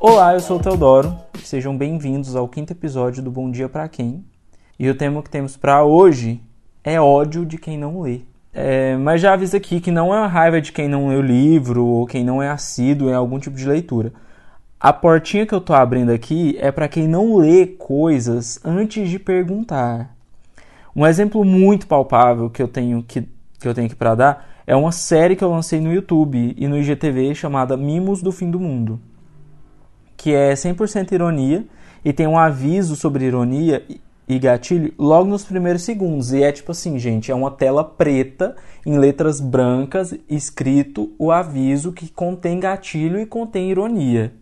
Olá, eu sou o Teodoro. Sejam bem-vindos ao quinto episódio do Bom Dia para Quem. E o tema que temos para hoje é ódio de quem não lê. É, mas já aviso aqui que não é uma raiva de quem não lê o livro ou quem não é assíduo em algum tipo de leitura. A portinha que eu tô abrindo aqui é para quem não lê coisas antes de perguntar. Um exemplo muito palpável que eu tenho que, que eu tenho aqui para dar é uma série que eu lancei no YouTube e no IGTV chamada Mimos do Fim do Mundo que é 100% ironia e tem um aviso sobre ironia e gatilho logo nos primeiros segundos. E é tipo assim, gente, é uma tela preta em letras brancas escrito o aviso que contém gatilho e contém ironia.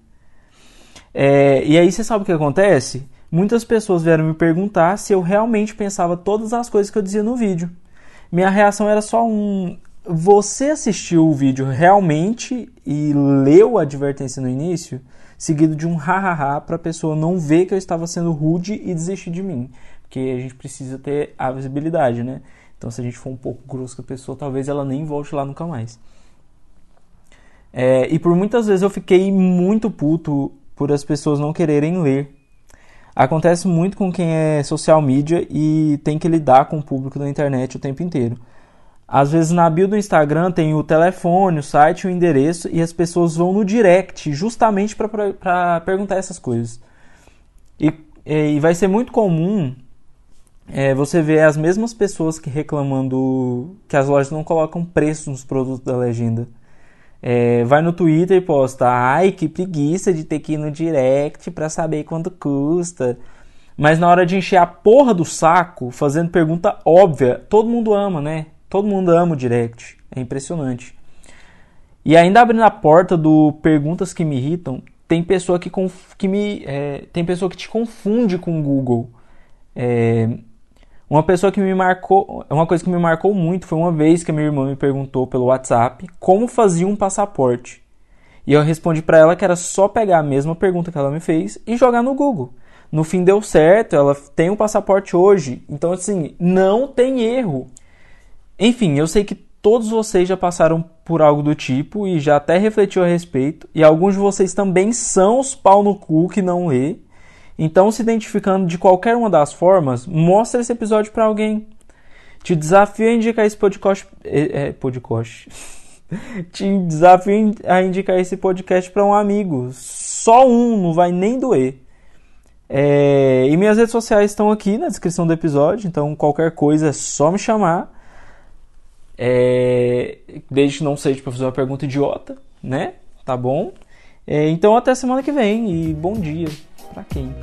É, e aí você sabe o que acontece? Muitas pessoas vieram me perguntar se eu realmente pensava todas as coisas que eu dizia no vídeo. Minha reação era só um. Você assistiu o vídeo realmente e leu a advertência no início? seguido de um hahaha para a pessoa não ver que eu estava sendo rude e desistir de mim. Porque a gente precisa ter a visibilidade, né? Então, se a gente for um pouco grosso com a pessoa, talvez ela nem volte lá nunca mais. É, e por muitas vezes eu fiquei muito puto por as pessoas não quererem ler. Acontece muito com quem é social media e tem que lidar com o público da internet o tempo inteiro. Às vezes na bio do Instagram tem o telefone, o site, o endereço e as pessoas vão no direct justamente para perguntar essas coisas. E, e vai ser muito comum é, você ver as mesmas pessoas que reclamando que as lojas não colocam preço nos produtos da legenda. É, vai no Twitter e posta, ai que preguiça de ter que ir no direct para saber quanto custa. Mas na hora de encher a porra do saco, fazendo pergunta óbvia, todo mundo ama, né? Todo mundo ama o direct. É impressionante. E ainda abrindo a porta do perguntas que me irritam, tem pessoa que, que me é, tem pessoa que te confunde com o Google. É, uma pessoa que me marcou, uma coisa que me marcou muito foi uma vez que a minha irmã me perguntou pelo WhatsApp como fazia um passaporte. E eu respondi para ela que era só pegar a mesma pergunta que ela me fez e jogar no Google. No fim deu certo, ela tem um passaporte hoje. Então assim, não tem erro. Enfim, eu sei que todos vocês já passaram por algo do tipo e já até refletiu a respeito, e alguns de vocês também são os pau no cu que não lê. Então, se identificando de qualquer uma das formas, mostra esse episódio para alguém. Te desafio a indicar esse podcast. É, é podcast. Te desafio a indicar esse podcast para um amigo. Só um, não vai nem doer. É, e minhas redes sociais estão aqui na descrição do episódio, então qualquer coisa é só me chamar. É, desde que não seja para fazer uma pergunta idiota, né? Tá bom? É, então até semana que vem e bom dia para quem?